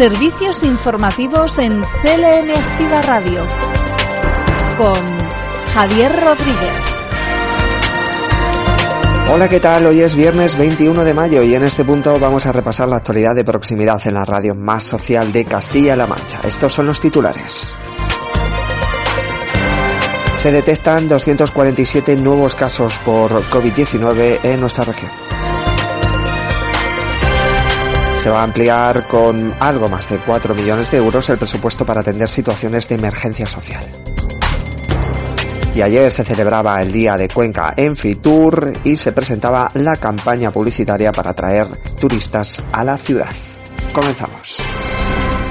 Servicios informativos en CLN Activa Radio con Javier Rodríguez. Hola, ¿qué tal? Hoy es viernes 21 de mayo y en este punto vamos a repasar la actualidad de proximidad en la radio más social de Castilla-La Mancha. Estos son los titulares. Se detectan 247 nuevos casos por COVID-19 en nuestra región. Se va a ampliar con algo más de 4 millones de euros el presupuesto para atender situaciones de emergencia social. Y ayer se celebraba el Día de Cuenca en Fitur y se presentaba la campaña publicitaria para atraer turistas a la ciudad. Comenzamos.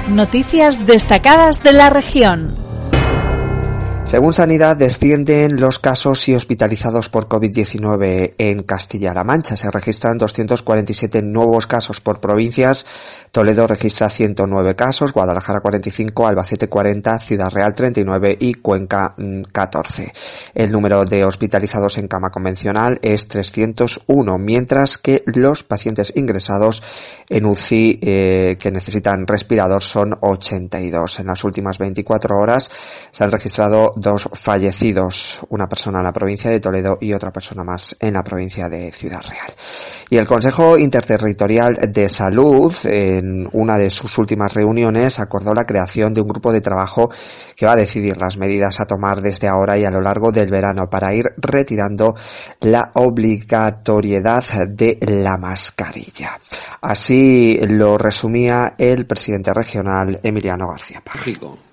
Noticias destacadas de la región. Según Sanidad, descienden los casos y hospitalizados por COVID-19 en Castilla-La Mancha. Se registran 247 nuevos casos por provincias. Toledo registra 109 casos, Guadalajara 45, Albacete 40, Ciudad Real 39 y Cuenca 14. Mm, El número de hospitalizados en cama convencional es 301, mientras que los pacientes ingresados en UCI eh, que necesitan respirador son 82. En las últimas 24 horas se han registrado dos fallecidos, una persona en la provincia de Toledo y otra persona más en la provincia de Ciudad Real. Y el Consejo Interterritorial de Salud, en una de sus últimas reuniones, acordó la creación de un grupo de trabajo que va a decidir las medidas a tomar desde ahora y a lo largo del verano para ir retirando la obligatoriedad de la mascarilla. Así lo resumía el presidente regional Emiliano García Págico.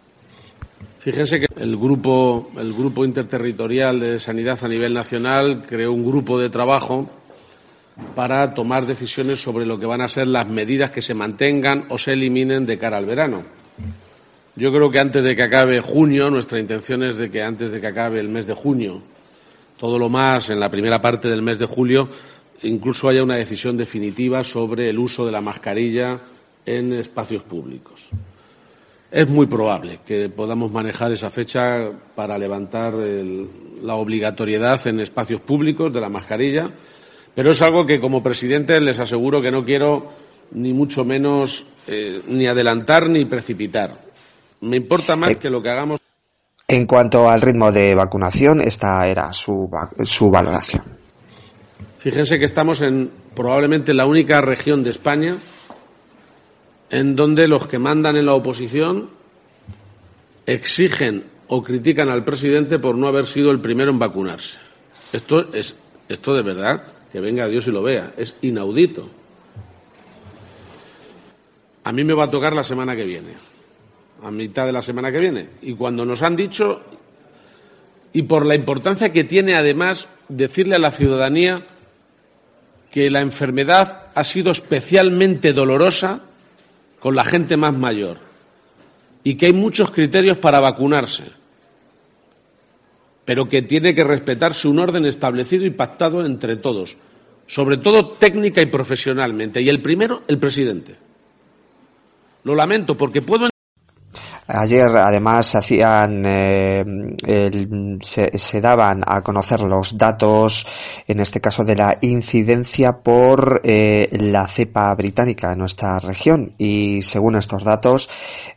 Fíjense que el grupo, el grupo interterritorial de sanidad a nivel nacional creó un grupo de trabajo para tomar decisiones sobre lo que van a ser las medidas que se mantengan o se eliminen de cara al verano. Yo creo que antes de que acabe junio, nuestra intención es de que antes de que acabe el mes de junio, todo lo más en la primera parte del mes de julio, incluso haya una decisión definitiva sobre el uso de la mascarilla en espacios públicos. Es muy probable que podamos manejar esa fecha para levantar el, la obligatoriedad en espacios públicos de la mascarilla, pero es algo que como presidente les aseguro que no quiero ni mucho menos eh, ni adelantar ni precipitar. Me importa más Eh, que lo que hagamos. En cuanto al ritmo de vacunación, esta era su, su valoración. Fíjense que estamos en probablemente la única región de España en donde los que mandan en la oposición exigen o critican al presidente por no haber sido el primero en vacunarse. Esto es esto de verdad que venga Dios y lo vea, es inaudito. A mí me va a tocar la semana que viene, a mitad de la semana que viene, y cuando nos han dicho y por la importancia que tiene además decirle a la ciudadanía que la enfermedad ha sido especialmente dolorosa con la gente más mayor y que hay muchos criterios para vacunarse, pero que tiene que respetarse un orden establecido y pactado entre todos, sobre todo técnica y profesionalmente. Y el primero, el presidente. Lo lamento porque puedo Ayer además se hacían, eh, se, se daban a conocer los datos, en este caso de la incidencia por eh, la cepa británica en nuestra región y según estos datos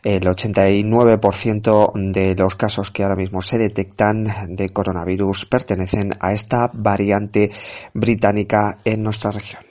el 89% de los casos que ahora mismo se detectan de coronavirus pertenecen a esta variante británica en nuestra región.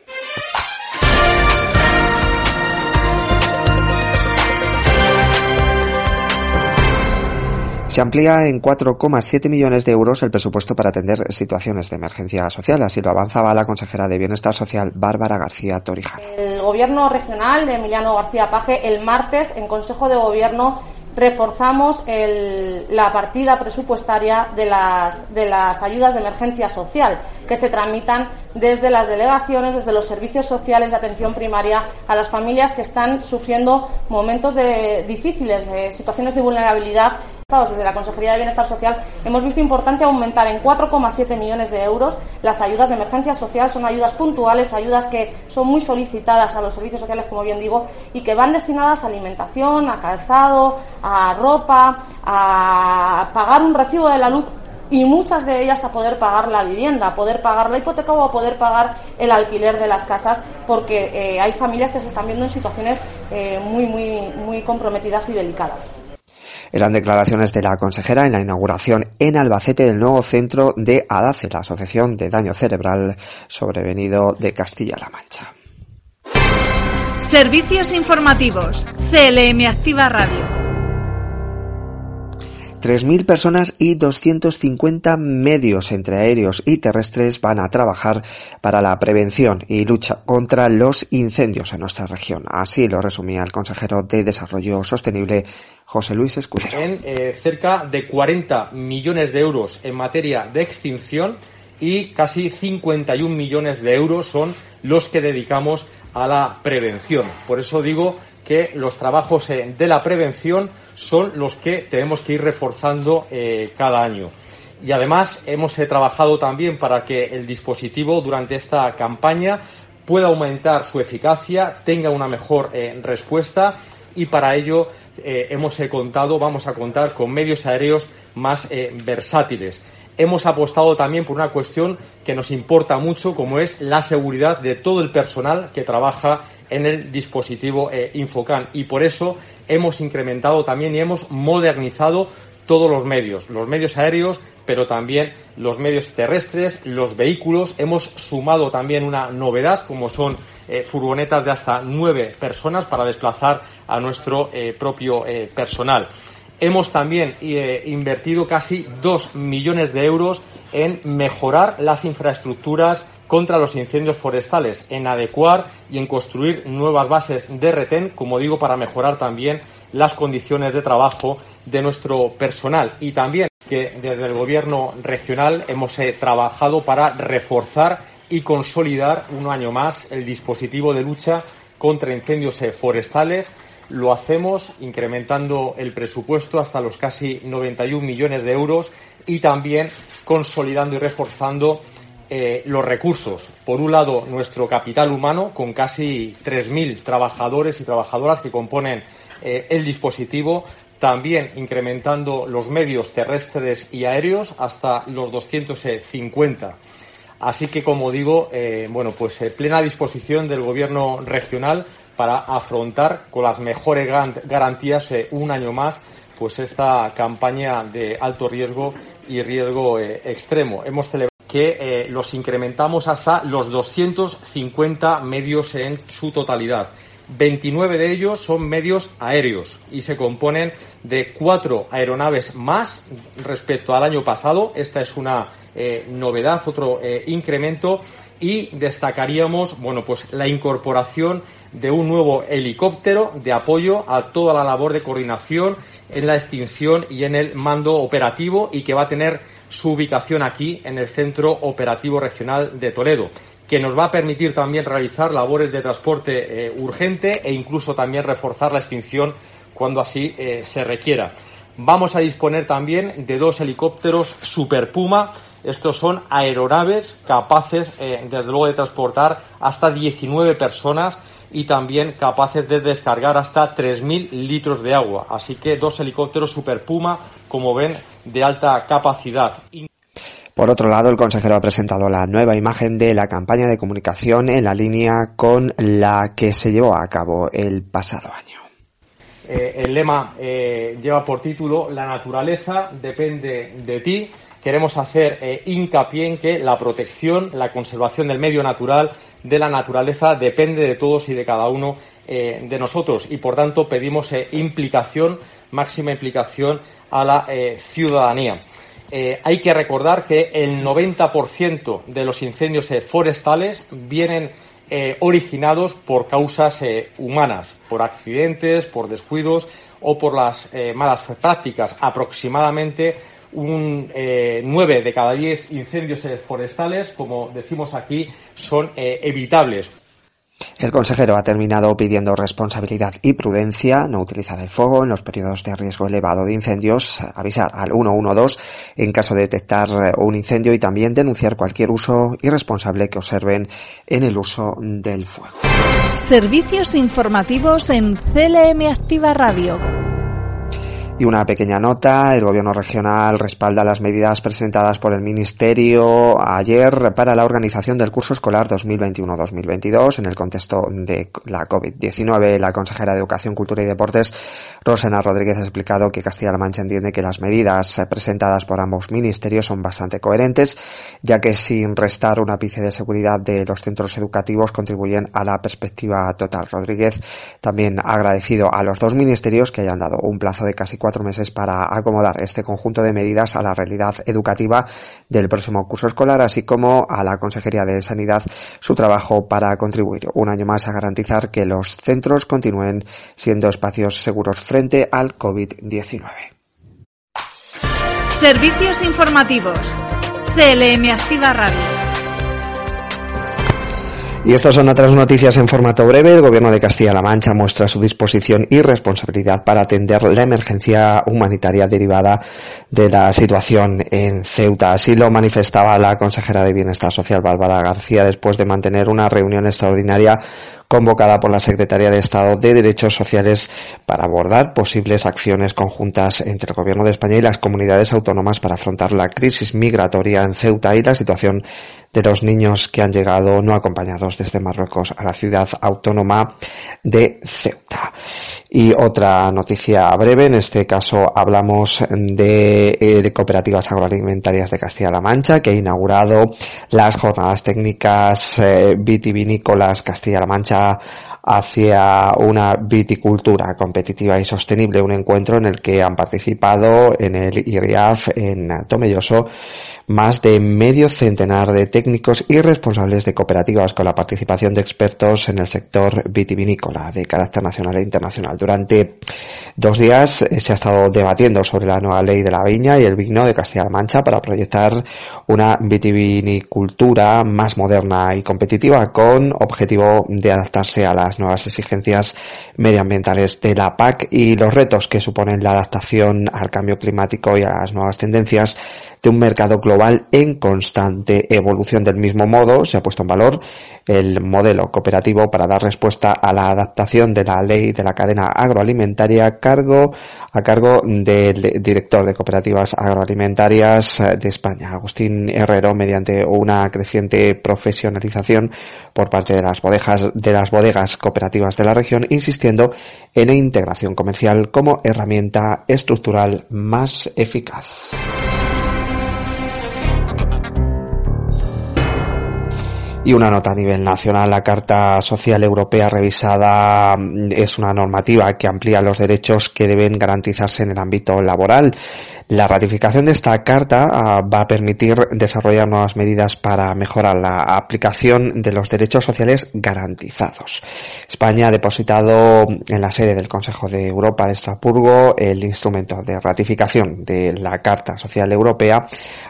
Se amplía en 4,7 millones de euros el presupuesto para atender situaciones de emergencia social. Así lo avanzaba la consejera de Bienestar Social, Bárbara García Torijano. El Gobierno regional de Emiliano García Paje, el martes, en Consejo de Gobierno, reforzamos la partida presupuestaria de las, ayudas de emergencia social que se tramitan desde las delegaciones, desde los servicios sociales de atención primaria a las familias que están sufriendo momentos de, difíciles, de situaciones de vulnerabilidad. Desde la Consejería de Bienestar Social hemos visto importante aumentar en 4,7 millones de euros las ayudas de emergencia social. Son ayudas puntuales, ayudas que son muy solicitadas a los servicios sociales, como bien digo, y que van destinadas a alimentación, a calzado, a ropa, a pagar un recibo de la luz y muchas de ellas a poder pagar la vivienda, a poder pagar la hipoteca o a poder pagar el alquiler de las casas, porque eh, hay familias que se están viendo en situaciones eh, muy, muy, muy comprometidas y delicadas. Eran declaraciones de la consejera en la inauguración en Albacete del nuevo centro de ADACE, la Asociación de Daño Cerebral Sobrevenido de Castilla-La Mancha. Servicios informativos. CLM Activa Radio. 3.000 personas y 250 medios entre aéreos y terrestres van a trabajar para la prevención y lucha contra los incendios en nuestra región. Así lo resumía el consejero de Desarrollo Sostenible, José Luis Escudero. En eh, cerca de 40 millones de euros en materia de extinción y casi 51 millones de euros son los que dedicamos a la prevención. Por eso digo que los trabajos eh, de la prevención son los que tenemos que ir reforzando eh, cada año. Y además hemos trabajado también para que el dispositivo durante esta campaña pueda aumentar su eficacia, tenga una mejor respuesta y para ello hemos contado, vamos a contar con medios aéreos más versátiles. Hemos apostado también por una cuestión que nos importa mucho, como es la seguridad de todo el personal que trabaja en el dispositivo Infocan. Y por eso hemos incrementado también y hemos modernizado todos los medios, los medios aéreos, pero también los medios terrestres, los vehículos. Hemos sumado también una novedad, como son eh, furgonetas de hasta nueve personas para desplazar a nuestro eh, propio eh, personal. Hemos también invertido casi dos millones de euros en mejorar las infraestructuras contra los incendios forestales, en adecuar y en construir nuevas bases de retén, como digo, para mejorar también las condiciones de trabajo de nuestro personal y también que desde el gobierno regional hemos eh, trabajado para reforzar y consolidar un año más el dispositivo de lucha contra incendios eh, forestales. Lo hacemos incrementando el presupuesto hasta los casi 91 millones de euros y también consolidando y reforzando eh, los recursos. Por un lado, nuestro capital humano, con casi 3.000 trabajadores y trabajadoras que componen el dispositivo, también incrementando los medios terrestres y aéreos hasta los 250. Así que, como digo, eh, bueno, pues plena disposición del Gobierno regional para afrontar con las mejores garantías un año más pues esta campaña de alto riesgo y riesgo extremo. Hemos celebrado que eh, los incrementamos hasta los 250 medios en su totalidad. 29 de ellos son medios aéreos y se componen de cuatro aeronaves más respecto al año pasado. Esta es una eh, novedad, otro eh, incremento y destacaríamos, bueno, pues la incorporación de un nuevo helicóptero de apoyo a toda la labor de coordinación en la extinción y en el mando operativo y que va a tener su ubicación aquí en el Centro Operativo Regional de Toledo, que nos va a permitir también realizar labores de transporte eh, urgente e incluso también reforzar la extinción cuando así eh, se requiera. Vamos a disponer también de dos helicópteros Super Puma. Estos son aeronaves capaces, eh, desde luego, de transportar hasta 19 personas y también capaces de descargar hasta 3.000 litros de agua. Así que dos helicópteros Super Puma, como ven, de alta capacidad. Por otro lado, el consejero ha presentado la nueva imagen de la campaña de comunicación en la línea con la que se llevó a cabo el pasado año. Eh, el lema eh, lleva por título La naturaleza depende de ti. Queremos hacer eh, hincapié en que la protección, la conservación del medio natural de la naturaleza depende de todos y de cada uno de nosotros y por tanto pedimos implicación, máxima implicación a la eh, hay que recordar que el 90% de los incendios forestales vienen originados por causas humanas, por accidentes, por descuidos o por las malas prácticas. Aproximadamente un eh, 9 de cada 10 incendios forestales, como decimos aquí, son eh, evitables. El consejero ha terminado pidiendo responsabilidad y prudencia, no utilizar el fuego en los periodos de riesgo elevado de incendios, avisar al 112 en caso de detectar un incendio y también denunciar cualquier uso irresponsable que observen en el uso del fuego. Servicios informativos en CLM Activa Radio. Y una pequeña nota, el gobierno regional respalda las medidas presentadas por el ministerio ayer para la organización del curso escolar 2021-2022 en el contexto de la COVID-19. La consejera de Educación, Cultura y Deportes, Rosena Rodríguez, ha explicado que Castilla-La Mancha entiende que las medidas presentadas por ambos ministerios son bastante coherentes, ya que sin restar un ápice de seguridad de los centros educativos contribuyen a la perspectiva total. Rodríguez también ha agradecido a los dos ministerios que hayan dado un plazo de casi cuatro cuatro meses para acomodar este conjunto de medidas a la realidad educativa del próximo curso escolar, así como a la Consejería de Sanidad su trabajo para contribuir un año más a garantizar que los centros continúen siendo espacios seguros frente al COVID-19. Servicios informativos. CLM Activa Radio. Y estas son otras noticias en formato breve. El Gobierno de Castilla-La Mancha muestra su disposición y responsabilidad para atender la emergencia humanitaria derivada de la situación en Ceuta. Así lo manifestaba la consejera de Bienestar Social, Bárbara García, después de mantener una reunión extraordinaria convocada por la Secretaría de Estado de Derechos Sociales para abordar posibles acciones conjuntas entre el Gobierno de España y las comunidades autónomas para afrontar la crisis migratoria en Ceuta y la situación de los niños que han llegado no acompañados desde Marruecos a la ciudad autónoma de Ceuta. Y otra noticia breve, en este caso hablamos de, eh, cooperativas agroalimentarias de Castilla-La Mancha, que ha inaugurado las jornadas técnicas eh, vitivinícolas Castilla-La Mancha hacia una viticultura competitiva y sostenible, un encuentro en el que han participado en el IRIAF en Tomelloso más de medio centenar de técnicos y responsables de cooperativas con la participación de expertos en el sector vitivinícola de carácter nacional e internacional. Durante dos días eh, se ha estado debatiendo sobre la nueva ley de la viña y el vino de Castilla-La Mancha para proyectar una vitivinicultura más moderna y competitiva con objetivo de adaptarse a las nuevas exigencias medioambientales de la PAC y los retos que suponen la adaptación al cambio climático y a las nuevas tendencias de un mercado global en constante evolución. Del mismo modo, se ha puesto en valor el modelo cooperativo para dar respuesta a la adaptación de la ley de la cadena agroalimentaria cargo, a cargo del director de cooperativas agroalimentarias de España, Agustín Herrero, mediante una creciente profesionalización por parte de las bodegas, de las bodegas cooperativas de la región, insistiendo en la integración comercial como herramienta estructural más eficaz. Y una nota a nivel nacional, la Carta Social Europea revisada mm, es una normativa que amplía los derechos que deben garantizarse en el ámbito laboral. La ratificación de esta carta ah, va a permitir desarrollar nuevas medidas para mejorar la aplicación de los derechos sociales garantizados. España ha depositado en la sede del Consejo de Europa de Estrasburgo el instrumento de ratificación de la Carta Social Europea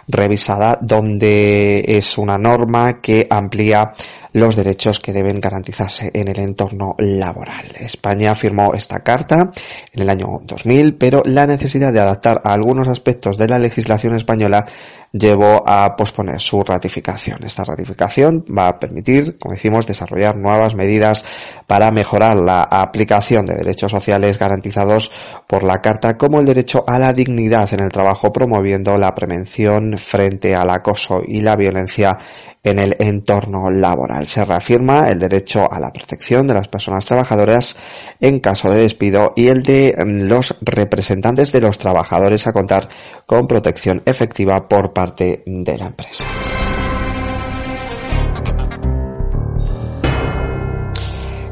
revisada donde es una norma que amplía los derechos que deben garantizarse en el entorno laboral. España firmó esta carta en el año 2000, pero la necesidad de adaptar algunos aspectos de la legislación española llevó a posponer su ratificación. Esta ratificación va a permitir, como decimos, desarrollar nuevas medidas para mejorar la aplicación de derechos sociales garantizados por la Carta, como el derecho a la dignidad en el trabajo, promoviendo la prevención frente al acoso y la violencia en el entorno laboral. Se reafirma el derecho a la protección de las personas trabajadoras en caso de despido y el de mm, los representantes de los trabajadores a contar con protección efectiva por parte de la empresa.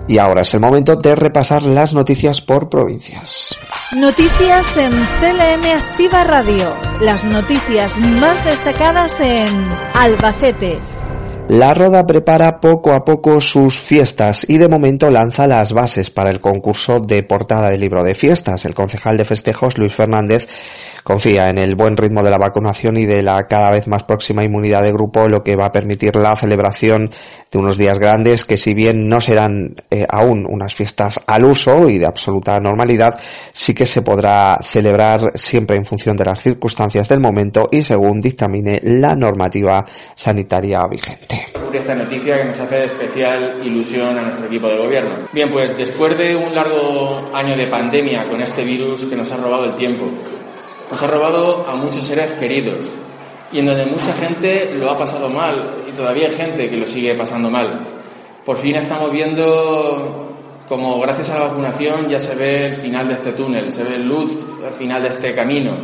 Y ahora es el momento de repasar las noticias por provincias. Noticias en CLM Activa Radio. Las noticias más destacadas en Albacete, la Roda prepara poco a poco sus fiestas y de momento lanza las bases para el concurso de portada de libro de fiestas. El concejal de festejos, Luis Fernández, confía en el buen ritmo de la vacunación y de la cada vez más próxima inmunidad de grupo, lo que va a permitir la celebración de unos días grandes que si bien no serán eh, aún unas fiestas al uso y de absoluta normalidad, sí que se podrá celebrar siempre en función de las circunstancias del momento y según dictamine la normativa sanitaria vigente. Esta noticia que nos hace especial ilusión a nuestro equipo de gobierno. Bien, pues después de un largo año de pandemia con este virus que nos ha robado el tiempo, nos ha robado a muchos seres queridos y en donde mucha gente lo ha pasado mal y todavía hay gente que lo sigue pasando mal. Por fin estamos viendo como gracias a la vacunación ya se ve el final de este túnel, se ve luz al final de este camino.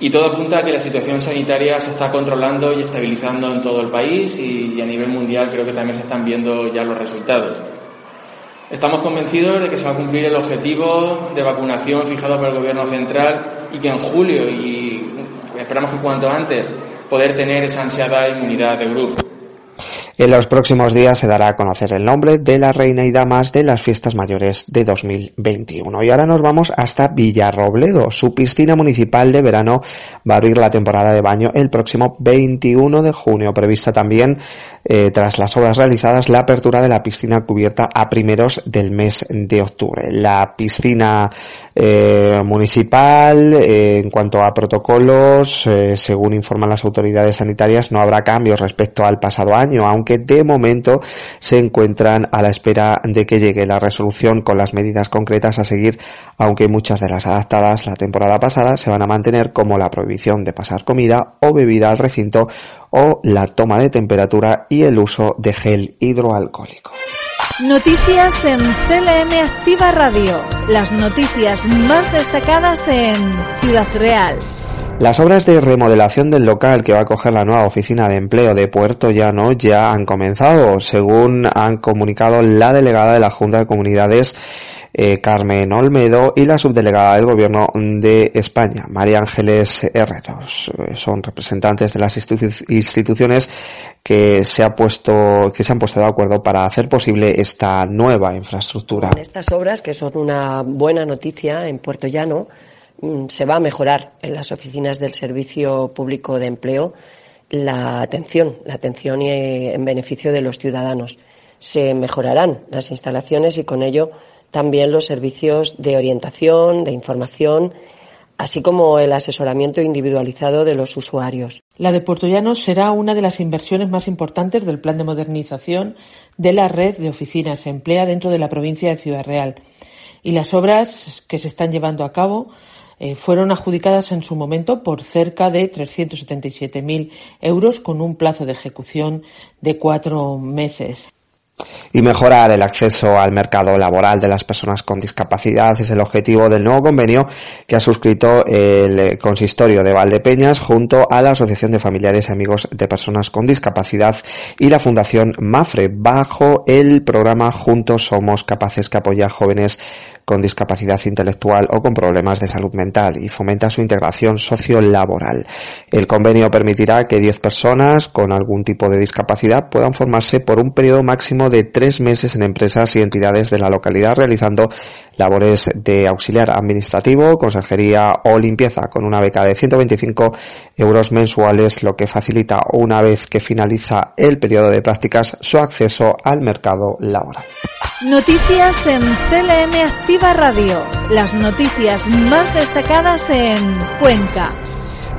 Y todo apunta a que la situación sanitaria se está controlando y estabilizando en todo el país y, a nivel mundial creo que también se están viendo ya los resultados. Estamos convencidos de que se va a cumplir el objetivo de vacunación fijado por el Gobierno central y que en julio, y esperamos que cuanto antes, poder tener esa ansiada inmunidad de grupo. En los próximos días se dará a conocer el nombre de la reina y damas de las fiestas mayores de 2021. Y ahora nos vamos hasta Villarrobledo. Su piscina municipal de verano va a abrir la temporada de baño el próximo 21 de junio. Prevista también, eh, tras las obras realizadas, la apertura de la piscina cubierta a primeros del mes de octubre. La piscina eh, municipal, eh, en cuanto a protocolos, según informan las autoridades sanitarias, no habrá cambios respecto al pasado año, aunque que de momento se encuentran a la espera de que llegue la resolución con las medidas concretas a seguir, aunque muchas de las adaptadas la temporada pasada se van a mantener como la prohibición de pasar comida o bebida al recinto o la toma de temperatura y el uso de gel hidroalcohólico. Noticias en CLM Activa Radio. Las noticias más destacadas en Ciudad Real. Las obras de remodelación del local que va a coger la nueva oficina de empleo de Puerto Llano ya han comenzado, según han comunicado la delegada de la Junta de Comunidades eh, Carmen Olmedo y la subdelegada del Gobierno de España, María Ángeles Herreros. Eh, son representantes de las instituciones que se ha puesto, que se han puesto de acuerdo para hacer posible esta nueva infraestructura. Estas obras, que son una buena noticia en Puerto Llano, se va a mejorar en las oficinas del Servicio Público de Empleo la atención, la atención en beneficio de los ciudadanos. Se mejorarán las instalaciones y con ello también los servicios de orientación, de información, así como el asesoramiento individualizado de los usuarios. La de Puerto Llano será una de las inversiones más importantes del plan de modernización de la red de oficinas emplea dentro de la provincia de Ciudad Real. Y las obras que se están llevando a cabo eh, fueron adjudicadas en su momento por cerca de 377.000 euros con un plazo de ejecución de cuatro meses y mejorar el acceso al mercado laboral de las personas con discapacidad es el objetivo del nuevo convenio que ha suscrito el consistorio de Valdepeñas junto a la Asociación de Familiares y Amigos de Personas con Discapacidad y la Fundación Mafre bajo el programa Juntos Somos Capaces que apoya a jóvenes con discapacidad intelectual o con problemas de salud mental y fomenta su integración sociolaboral. El convenio permitirá que 10 personas con algún tipo de discapacidad puedan formarse por un periodo máximo de tres meses en empresas y entidades de la localidad realizando labores de auxiliar administrativo, consejería o limpieza con una beca de 125 euros mensuales, lo que facilita una vez que finaliza el periodo de prácticas su acceso al mercado laboral. Noticias en CLM Activa Radio. Las noticias más destacadas en Cuenca.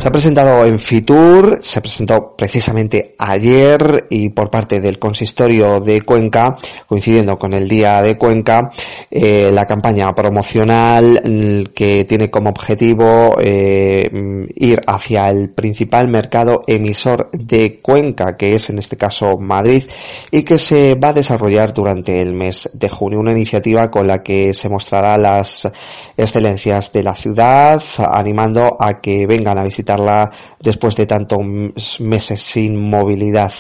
Se ha presentado en Fitur, se presentó precisamente ayer y por parte del consistorio de Cuenca, coincidiendo con el día de Cuenca, eh, la campaña promocional mm, que tiene como objetivo eh, ir hacia el principal mercado emisor de Cuenca, que es en este caso Madrid, y que se va a desarrollar durante el mes de junio. Una iniciativa con la que se mostrará las excelencias de la ciudad, animando a que vengan a visitar después de tantos meses sin movilidad.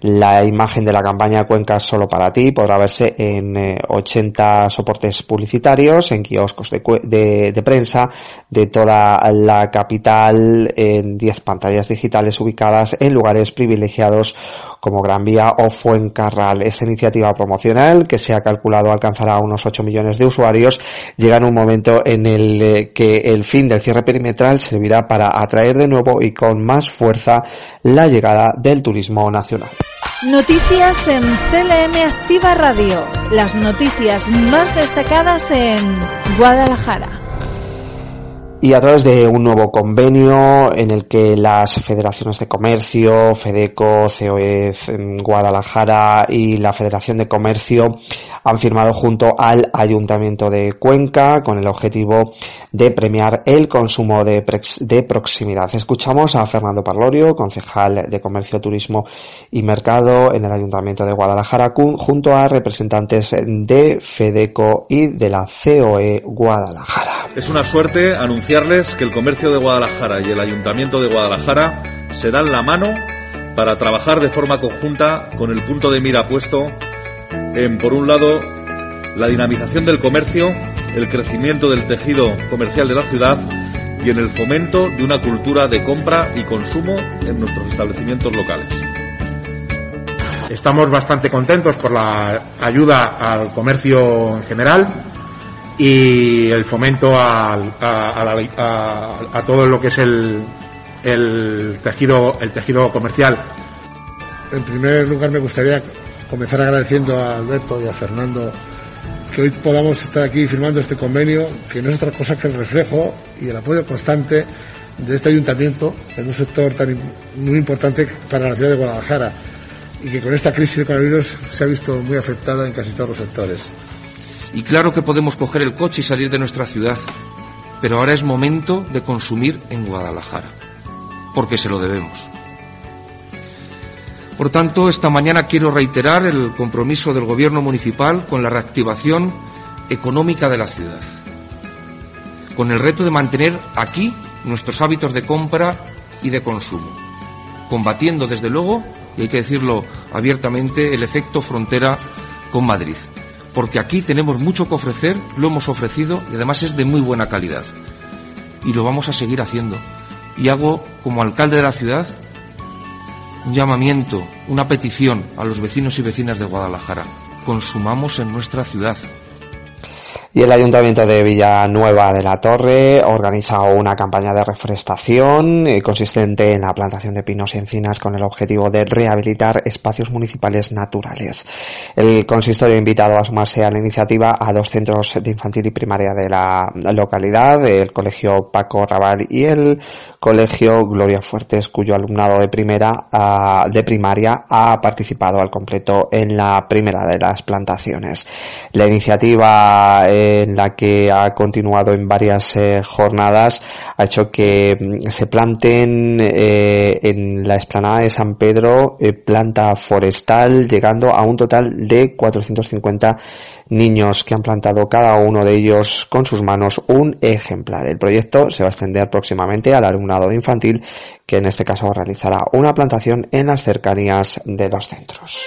La imagen de la campaña Cuenca solo para ti podrá verse en 80 eh, soportes publicitarios, en kioscos de, de, prensa de toda la capital, en 10 pantallas digitales ubicadas en lugares privilegiados como Gran Vía o Fuencarral. Esta iniciativa promocional, que se ha calculado alcanzará unos 8 millones de usuarios, llega en un momento en el eh, que el fin del cierre perimetral servirá para atraer de nuevo y con más fuerza la llegada del turismo nacional. Noticias en CLM Activa Radio. Las noticias más destacadas en Guadalajara. Y a través de un nuevo convenio en el que las federaciones de comercio, FEDECO, COEZ, Guadalajara y la Federación de Comercio han firmado junto al Ayuntamiento de Cuenca con el objetivo de premiar el consumo de, de proximidad. Escuchamos a Fernando Parlorio, concejal de Comercio, Turismo y Mercado en el Ayuntamiento de Guadalajara, junto a representantes de FEDECO y de la COE Guadalajara. Es una suerte que el comercio de Guadalajara y el Ayuntamiento de Guadalajara se dan la mano para trabajar de forma conjunta con el punto de mira puesto en, por un lado, la dinamización del comercio, el crecimiento del tejido comercial de la ciudad y en el fomento de una cultura de compra y consumo en nuestros establecimientos locales. Estamos bastante contentos por la ayuda al comercio en general y el fomento a, todo lo que es el, tejido, el tejido comercial. En primer lugar me gustaría comenzar agradeciendo a Alberto y a Fernando que hoy podamos estar aquí firmando este convenio, que no es otra cosa que el reflejo y el apoyo constante de este ayuntamiento en un sector tan muy importante para la ciudad de Guadalajara y que con esta crisis de coronavirus se ha visto muy afectada en casi todos los sectores. Y claro que podemos coger el coche y salir de nuestra ciudad, pero ahora es momento de consumir en Guadalajara, porque se lo debemos. Por tanto, esta mañana quiero reiterar el compromiso del Gobierno municipal con la reactivación económica de la ciudad, con el reto de mantener aquí nuestros hábitos de compra y de consumo, combatiendo desde luego, y hay que decirlo abiertamente, el efecto frontera con Madrid porque aquí tenemos mucho que ofrecer, lo hemos ofrecido y además es de muy buena calidad. Y lo vamos a seguir haciendo. Y hago, como alcalde de la ciudad, un llamamiento, una petición a los vecinos y vecinas de Guadalajara. Consumamos en nuestra ciudad, y el Ayuntamiento de Villanueva de la Torre organiza una campaña de reforestación eh, consistente en la plantación de pinos y encinas con el objetivo de rehabilitar espacios municipales naturales. El consistorio ha invitado a sumarse a la iniciativa a dos centros de infantil y primaria de la localidad, el Colegio Paco Raval y el Colegio Gloria Fuertes, cuyo alumnado de primera de primaria ha participado al completo en la primera de las plantaciones. La iniciativa en la que ha continuado en varias eh, jornadas ha hecho que mm, se planten eh, en la explanada de San Pedro eh, planta forestal llegando a un total de 450 niños que han plantado cada uno de ellos con sus manos un ejemplar. El proyecto se va a extender próximamente al alumnado infantil que en este caso realizará una plantación en las cercanías de los centros.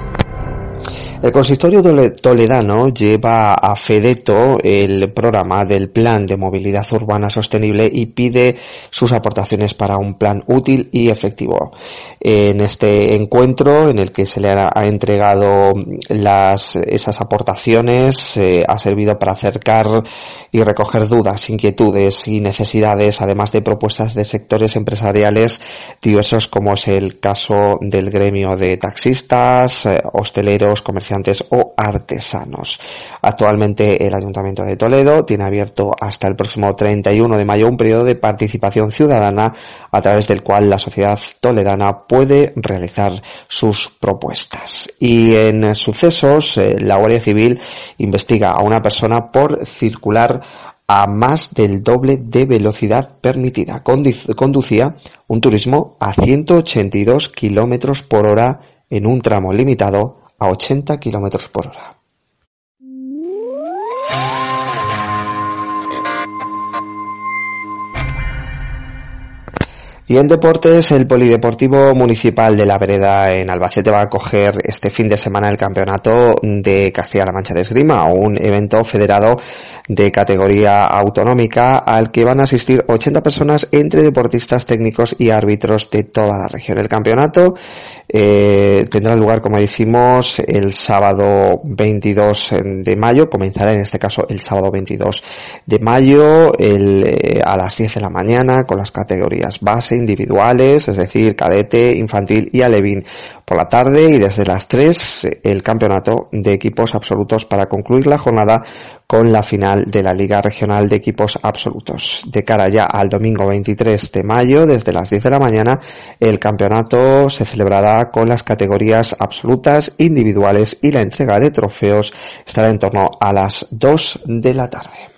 El consistorio toledano lleva a Fedeto el programa del Plan de Movilidad Urbana Sostenible y pide sus aportaciones para un plan útil y efectivo. En este encuentro en el que se le ha entregado las, esas aportaciones eh, ha servido para acercar y recoger dudas, inquietudes y necesidades, además de propuestas de sectores empresariales diversos como es el caso del gremio de taxistas, eh, hosteleros, comerciantes o artesanos. Actualmente el Ayuntamiento de Toledo tiene abierto hasta el próximo 31 de mayo un periodo de participación ciudadana a través del cual la sociedad toledana puede realizar sus propuestas. Y en sucesos, eh, la Guardia Civil investiga a una persona por circular a más del doble de velocidad permitida. Conducía un turismo a 182 kilómetros por hora en un tramo limitado a 80 kilómetros por hora. Y en deportes, el Polideportivo Municipal de la Vereda en Albacete va a acoger este fin de semana el campeonato de Castilla-La Mancha de Esgrima, un evento federado de categoría autonómica al que van a asistir 80 personas entre deportistas técnicos y árbitros de toda la región. El campeonato eh, tendrá lugar, como decimos, el sábado 22 de mayo, comenzará en este caso el sábado 22 de mayo eh, a las 10 de la mañana con las categorías base, individuales, es decir, cadete, infantil y alevín por la tarde y desde las 3 el campeonato de equipos absolutos para concluir la jornada con la final de la Liga Regional de Equipos Absolutos. De cara ya al domingo 23 de mayo, desde las 10 de la mañana, el campeonato se celebrará con las categorías absolutas, individuales y la entrega de trofeos estará en torno a las 2 de la tarde.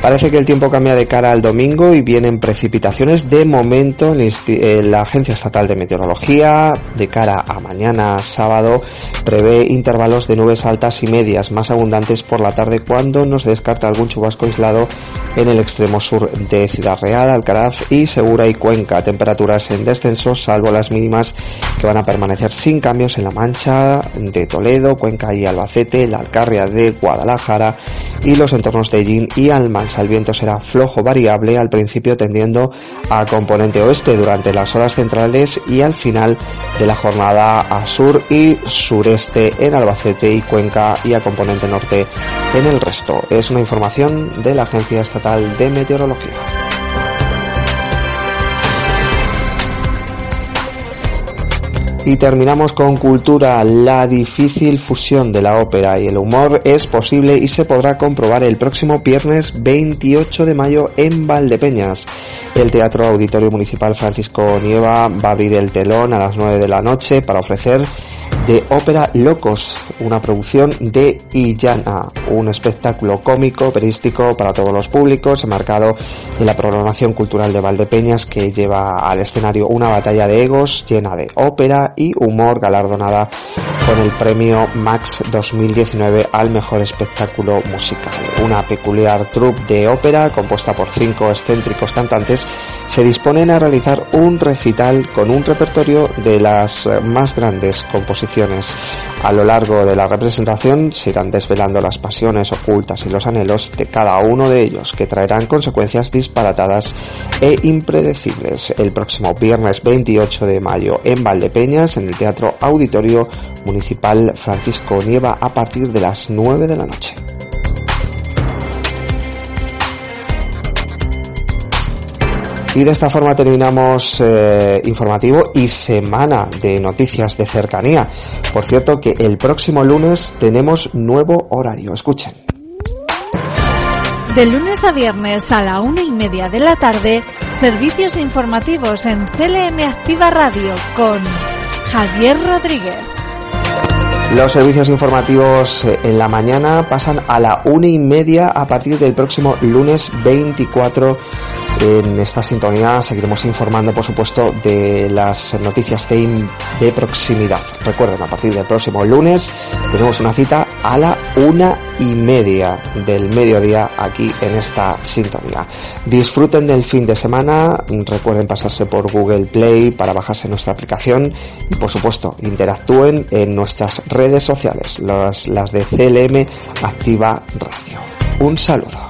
Parece que el tiempo cambia de cara al domingo y vienen precipitaciones de momento en la Agencia Estatal de Meteorología. De cara a mañana sábado prevé intervalos de nubes altas y medias más abundantes por la tarde cuando no se descarta algún chubasco aislado en el extremo sur de Ciudad Real, Alcaraz y Segura y Cuenca. Temperaturas en descenso salvo las mínimas que van a permanecer sin cambios en la Mancha de Toledo, Cuenca y Albacete, la Alcarria de Guadalajara y los entornos de Yin y Almansa el viento será flojo variable, al principio tendiendo a componente oeste durante las horas centrales y al final de la jornada a sur y sureste en Albacete y Cuenca y a componente norte en el resto. Es una información de la Agencia Estatal de Meteorología. Y terminamos con cultura. La difícil fusión de la ópera y el humor es posible y se podrá comprobar el próximo viernes 28 de mayo en Valdepeñas. El Teatro Auditorio Municipal Francisco Nieva va a abrir el telón a las 9 de la noche para ofrecer de Ópera Locos, una producción de Illana, un espectáculo cómico, operístico para todos los públicos, marcado en la programación cultural de Valdepeñas que lleva al escenario una batalla de egos llena de ópera y humor galardonada con el premio Max 2019 al mejor espectáculo musical. Una peculiar troupe de ópera compuesta por cinco excéntricos cantantes se disponen a realizar un recital con un repertorio de las más grandes composiciones. A lo largo de la representación se irán desvelando las pasiones ocultas y los anhelos de cada uno de ellos, que traerán consecuencias disparatadas e impredecibles. El próximo viernes 28 de mayo en Valdepeñas, en el Teatro Auditorio Municipal Francisco Nieva, a partir de las 9 de la noche. Y de esta forma terminamos eh, informativo y semana de noticias de cercanía. Por cierto que el próximo lunes tenemos nuevo horario. Escuchen. De lunes a viernes a la una y media de la tarde, servicios informativos en CLM Activa Radio con Javier Rodríguez. Los servicios informativos eh, en la mañana pasan a la una y media a partir del próximo lunes 24 en esta sintonía seguiremos informando, por supuesto, de las noticias de, proximidad. Recuerden, a partir del próximo lunes tenemos una cita a la una y media del mediodía aquí en esta sintonía. Disfruten del fin de semana, recuerden pasarse por Google Play para bajarse nuestra aplicación y por supuesto interactúen en nuestras redes sociales, las, las de CLM Activa Radio. Un saludo.